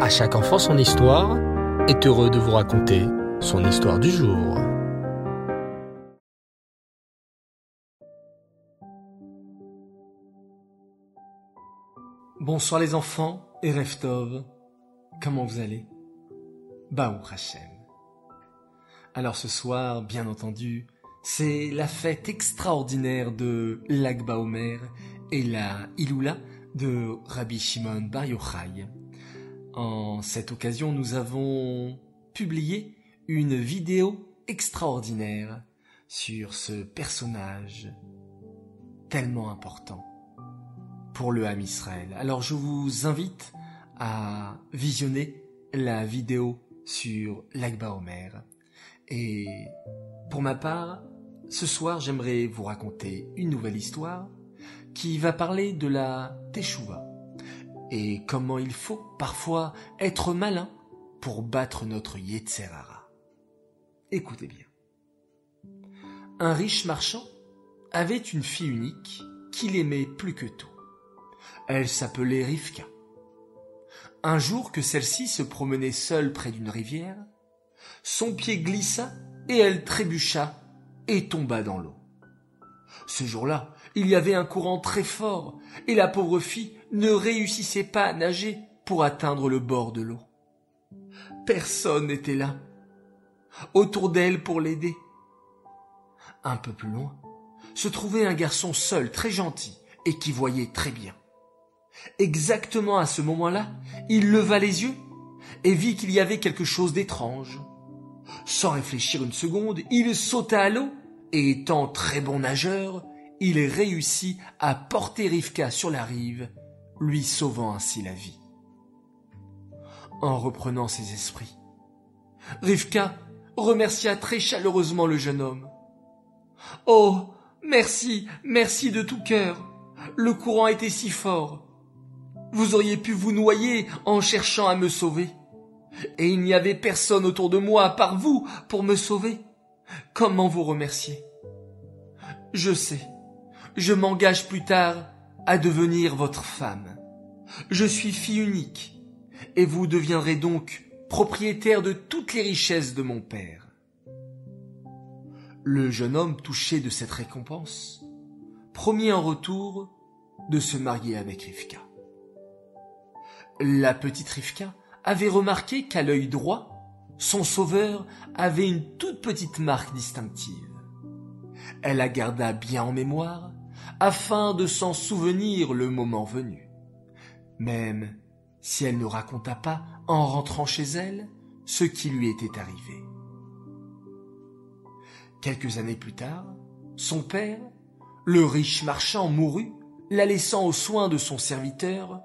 À chaque enfant son histoire est heureux de vous raconter son histoire du jour. Bonsoir les enfants et Reftov. Comment vous allez? Baou Hachem. Alors ce soir, bien entendu, c'est la fête extraordinaire de l'Agba Omer et la Iloula de Rabbi Shimon Bar Yochai. En cette occasion, nous avons publié une vidéo extraordinaire sur ce personnage tellement important pour le Ham Israël. Alors je vous invite à visionner la vidéo sur l'Agba Omer. Et pour ma part, ce soir j'aimerais vous raconter une nouvelle histoire qui va parler de la Teshuvah et comment il faut parfois être malin pour battre notre Yetzerara. Écoutez bien. Un riche marchand avait une fille unique qu'il aimait plus que tout. Elle s'appelait Rivka. Un jour que celle-ci se promenait seule près d'une rivière, son pied glissa et elle trébucha et tomba dans l'eau. Ce jour-là, il y avait un courant très fort et la pauvre fille ne réussissait pas à nager pour atteindre le bord de l'eau. Personne n'était là, autour d'elle pour l'aider. Un peu plus loin, se trouvait un garçon seul, très gentil, et qui voyait très bien. Exactement à ce moment-là, il leva les yeux et vit qu'il y avait quelque chose d'étrange. Sans réfléchir une seconde, il sauta à l'eau et étant très bon nageur, il réussit à porter Rivka sur la rive, lui sauvant ainsi la vie. En reprenant ses esprits, Rivka remercia très chaleureusement le jeune homme. Oh, merci, merci de tout cœur. Le courant était si fort. Vous auriez pu vous noyer en cherchant à me sauver. Et il n'y avait personne autour de moi, à part vous, pour me sauver. Comment vous remercier? Je sais, je m'engage plus tard à devenir votre femme. Je suis fille unique, et vous deviendrez donc propriétaire de toutes les richesses de mon père. Le jeune homme touché de cette récompense promit en retour de se marier avec Rivka. La petite Rivka avait remarqué qu'à l'œil droit, son sauveur avait une toute petite marque distinctive. Elle la garda bien en mémoire afin de s'en souvenir le moment venu. Même si elle ne raconta pas, en rentrant chez elle, ce qui lui était arrivé. Quelques années plus tard, son père, le riche marchand, mourut, la laissant aux soins de son serviteur,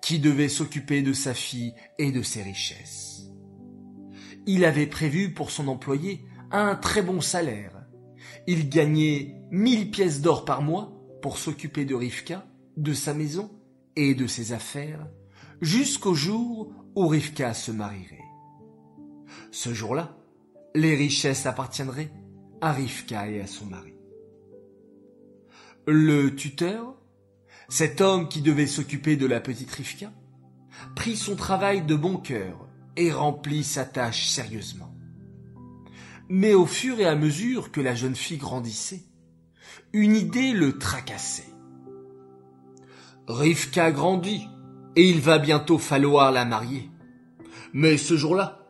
qui devait s'occuper de sa fille et de ses richesses. Il avait prévu pour son employé un très bon salaire. Il gagnait mille pièces d'or par mois s'occuper de Rivka, de sa maison et de ses affaires, jusqu'au jour où Rivka se marierait. Ce jour-là, les richesses appartiendraient à Rivka et à son mari. Le tuteur, cet homme qui devait s'occuper de la petite Rivka, prit son travail de bon cœur et remplit sa tâche sérieusement. Mais au fur et à mesure que la jeune fille grandissait, une idée le tracassait. Rivka grandit, et il va bientôt falloir la marier. Mais ce jour-là,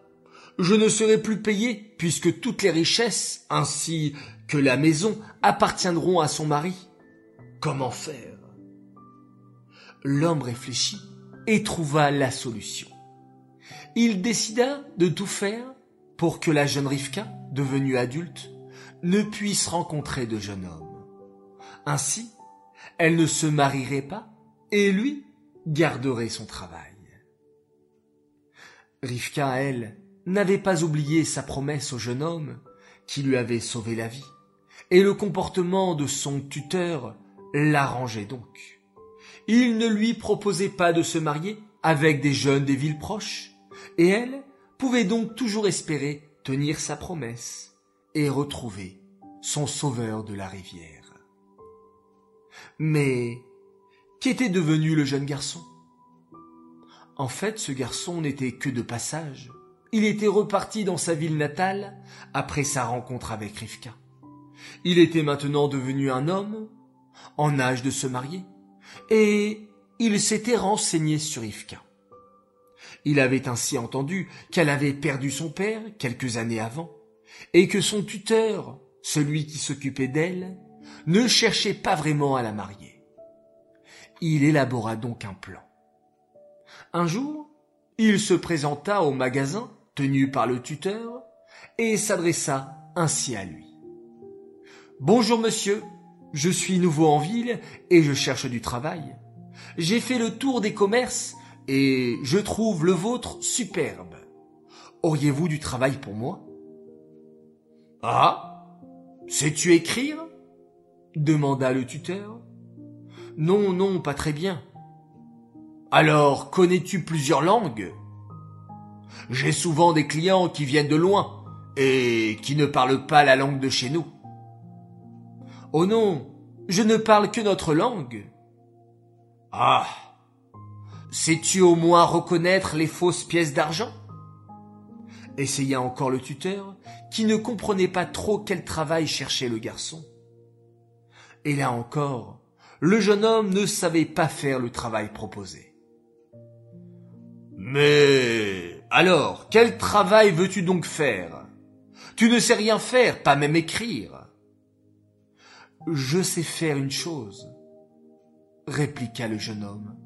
je ne serai plus payé puisque toutes les richesses, ainsi que la maison, appartiendront à son mari. Comment faire? L'homme réfléchit et trouva la solution. Il décida de tout faire pour que la jeune Rivka, devenue adulte, ne puisse rencontrer de jeune homme. Ainsi, elle ne se marierait pas et lui garderait son travail. Rivka, elle, n'avait pas oublié sa promesse au jeune homme qui lui avait sauvé la vie, et le comportement de son tuteur l'arrangeait donc. Il ne lui proposait pas de se marier avec des jeunes des villes proches, et elle pouvait donc toujours espérer tenir sa promesse et retrouver son sauveur de la rivière. Mais qu'était devenu le jeune garçon? En fait, ce garçon n'était que de passage. Il était reparti dans sa ville natale après sa rencontre avec Rivka. Il était maintenant devenu un homme, en âge de se marier, et il s'était renseigné sur Rivka. Il avait ainsi entendu qu'elle avait perdu son père quelques années avant, et que son tuteur, celui qui s'occupait d'elle, ne cherchait pas vraiment à la marier. Il élabora donc un plan. Un jour, il se présenta au magasin tenu par le tuteur et s'adressa ainsi à lui. Bonjour monsieur, je suis nouveau en ville et je cherche du travail. J'ai fait le tour des commerces et je trouve le vôtre superbe. Auriez-vous du travail pour moi Ah Sais-tu écrire? Demanda le tuteur. Non, non, pas très bien. Alors, connais-tu plusieurs langues? J'ai souvent des clients qui viennent de loin et qui ne parlent pas la langue de chez nous. Oh non, je ne parle que notre langue. Ah. Sais-tu au moins reconnaître les fausses pièces d'argent? Essaya encore le tuteur, qui ne comprenait pas trop quel travail cherchait le garçon. Et là encore, le jeune homme ne savait pas faire le travail proposé. Mais alors, quel travail veux-tu donc faire? Tu ne sais rien faire, pas même écrire. Je sais faire une chose, répliqua le jeune homme.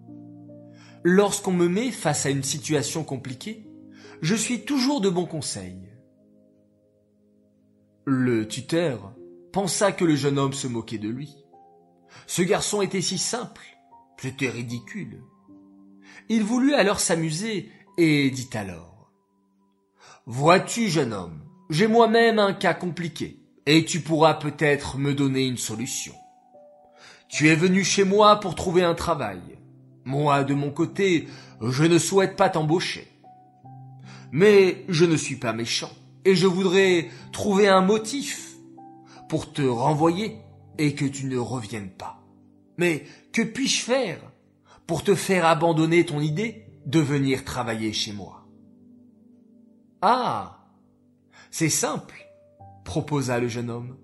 Lorsqu'on me met face à une situation compliquée, je suis toujours de bons conseils. Le tuteur pensa que le jeune homme se moquait de lui. Ce garçon était si simple, c'était ridicule. Il voulut alors s'amuser et dit alors Vois-tu, jeune homme, j'ai moi-même un cas compliqué et tu pourras peut-être me donner une solution. Tu es venu chez moi pour trouver un travail. Moi, de mon côté, je ne souhaite pas t'embaucher. Mais je ne suis pas méchant, et je voudrais trouver un motif pour te renvoyer et que tu ne reviennes pas. Mais que puis-je faire pour te faire abandonner ton idée de venir travailler chez moi? Ah, c'est simple proposa le jeune homme.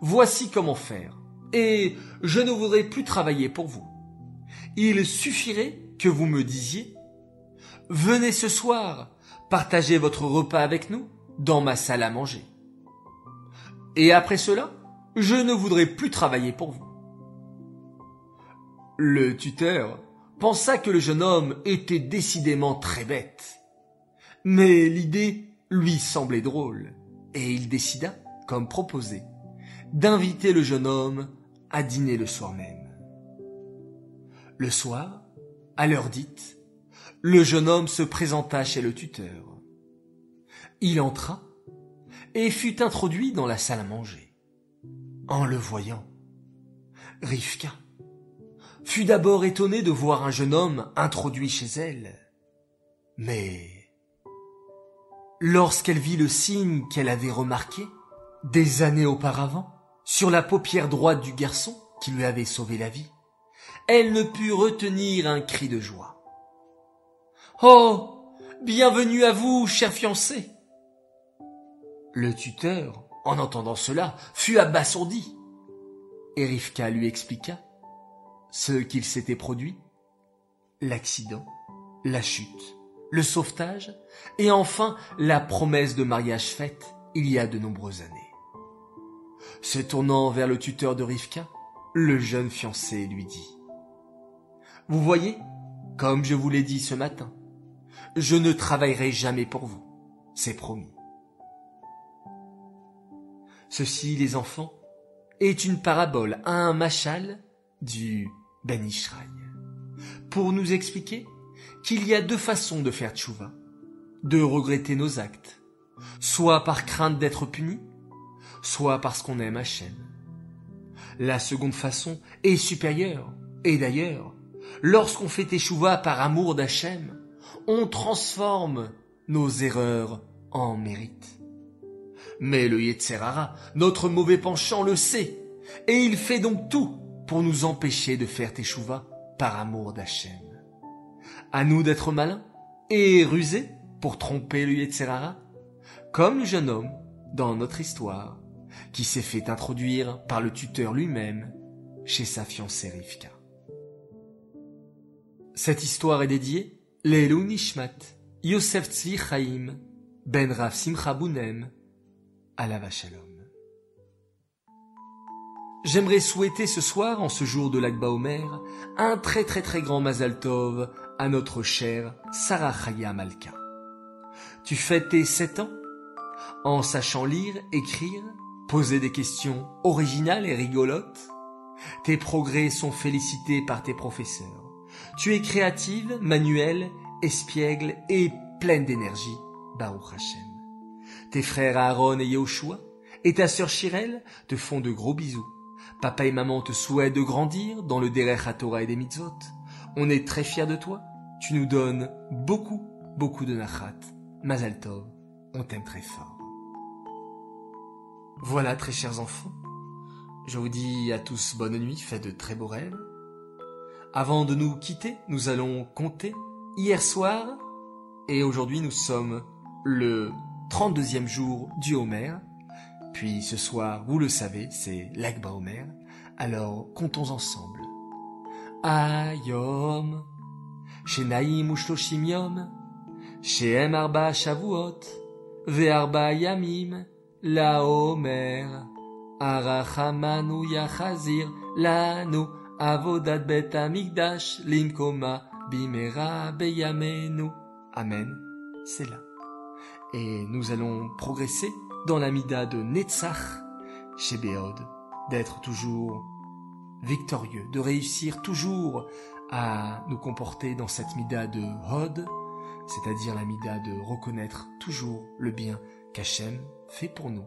Voici comment faire, et je ne voudrais plus travailler pour vous. Il suffirait que vous me disiez Venez ce soir, partagez votre repas avec nous dans ma salle à manger. Et après cela, je ne voudrais plus travailler pour vous. Le tuteur pensa que le jeune homme était décidément très bête. Mais l'idée lui semblait drôle et il décida, comme proposé, d'inviter le jeune homme à dîner le soir même. Le soir, à l'heure dite, le jeune homme se présenta chez le tuteur. Il entra et fut introduit dans la salle à manger. En le voyant, Rivka fut d'abord étonnée de voir un jeune homme introduit chez elle. Mais lorsqu'elle vit le signe qu'elle avait remarqué, des années auparavant, sur la paupière droite du garçon qui lui avait sauvé la vie, elle ne put retenir un cri de joie. Oh. Bienvenue à vous, cher fiancé. Le tuteur, en entendant cela, fut abasourdi. Et Rivka lui expliqua ce qu'il s'était produit, l'accident, la chute, le sauvetage, et enfin la promesse de mariage faite il y a de nombreuses années. Se tournant vers le tuteur de Rivka, le jeune fiancé lui dit Vous voyez, comme je vous l'ai dit ce matin, je ne travaillerai jamais pour vous, c'est promis. Ceci, les enfants, est une parabole, un machal du Ben Ishraï, pour nous expliquer qu'il y a deux façons de faire tchouva, de regretter nos actes, soit par crainte d'être puni, soit parce qu'on aime Hachem. La seconde façon est supérieure, et d'ailleurs, lorsqu'on fait échouva par amour d'Hachem, on transforme nos erreurs en mérite. Mais le Yetzerara, notre mauvais penchant, le sait, et il fait donc tout pour nous empêcher de faire Teshuva par amour d'Hachem. À nous d'être malins et rusés pour tromper le Yetzerara, comme le jeune homme dans notre histoire qui s'est fait introduire par le tuteur lui-même chez sa fiancée Rivka. Cette histoire est dédiée Lelou Nishmat, Yosef Tzvi Chaim, Ben Rav Simcha J'aimerais souhaiter ce soir, en ce jour de l'Akba Omer, un très très très grand Mazal Tov à notre chère Sarah Chaya Malka. Tu fêtes tes sept ans? En sachant lire, écrire, poser des questions originales et rigolotes. Tes progrès sont félicités par tes professeurs. Tu es créative, manuelle, espiègle et pleine d'énergie, Baruch Hashem. Tes frères Aaron et Yehoshua et ta sœur Shirel te font de gros bisous. Papa et maman te souhaitent de grandir dans le Derech Torah et des mitzvot. On est très fiers de toi. Tu nous donnes beaucoup, beaucoup de nachat. Mazal Tov, on t'aime très fort. Voilà, très chers enfants. Je vous dis à tous bonne nuit, faites de très beaux rêves. Avant de nous quitter, nous allons compter hier soir et aujourd'hui nous sommes le 32e jour du Homer. Puis ce soir, vous le savez, c'est l'Akba Homer. Alors comptons ensemble. Ayom, Shenaim Ushloshim Yom, Shehem Arba Shavuot, Ve'arba Yamim, La Homer, Arachamanu Yachazir, Lanu, Avodat Bet Amigdash, Limkoma, Bimera Beyamenu. Amen. C'est là. Et nous allons progresser dans la mida de Netzach chez Béod, d'être toujours victorieux, de réussir toujours à nous comporter dans cette mida de Hod, c'est-à-dire la mida de reconnaître toujours le bien qu'Hachem fait pour nous,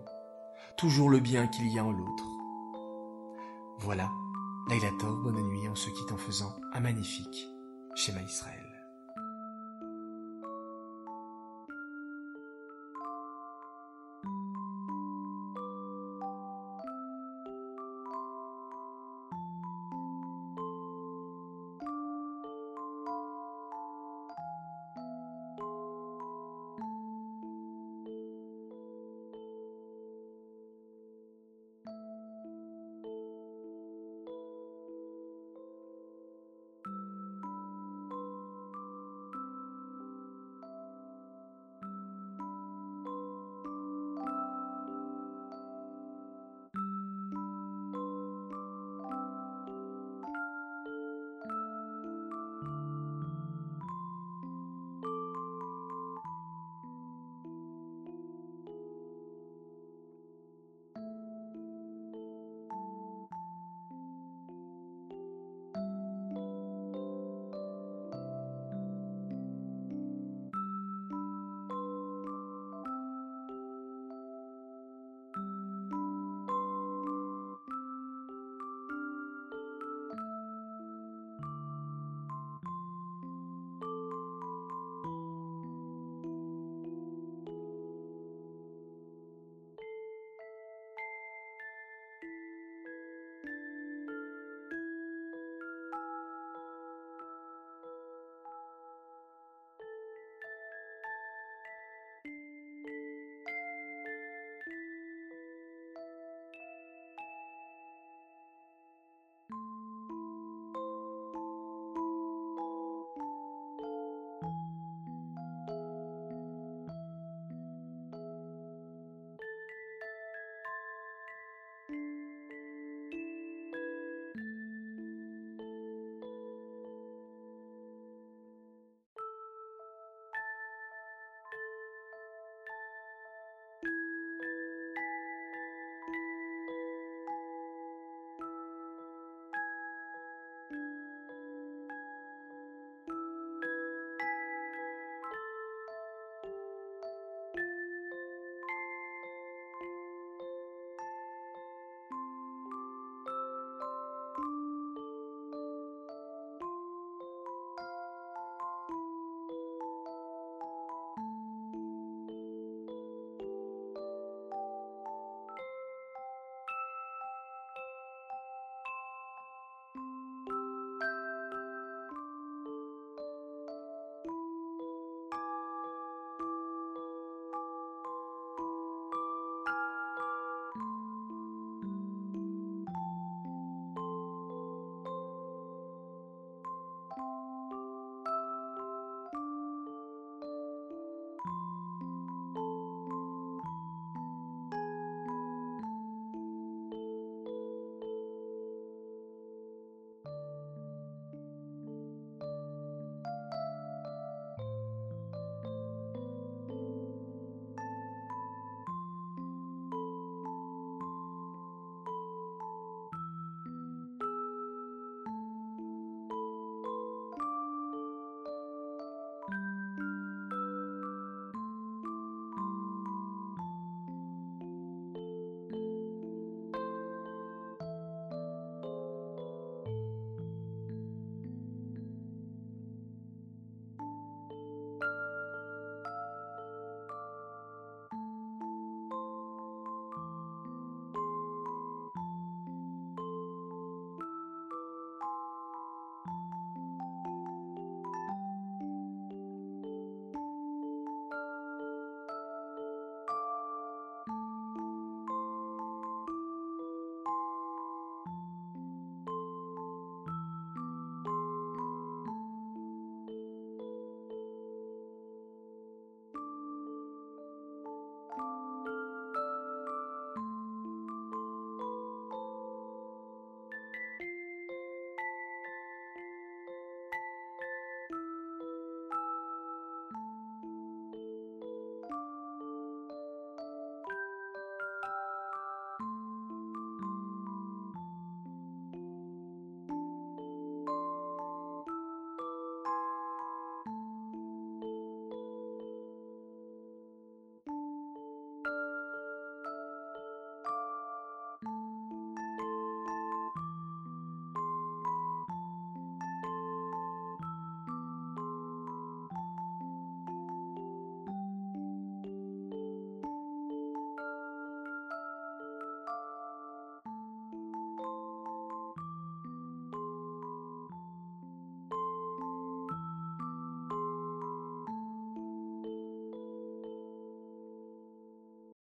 toujours le bien qu'il y a en l'autre. Voilà, Laila Tov, bonne nuit, on se quitte en faisant un magnifique schéma Israël.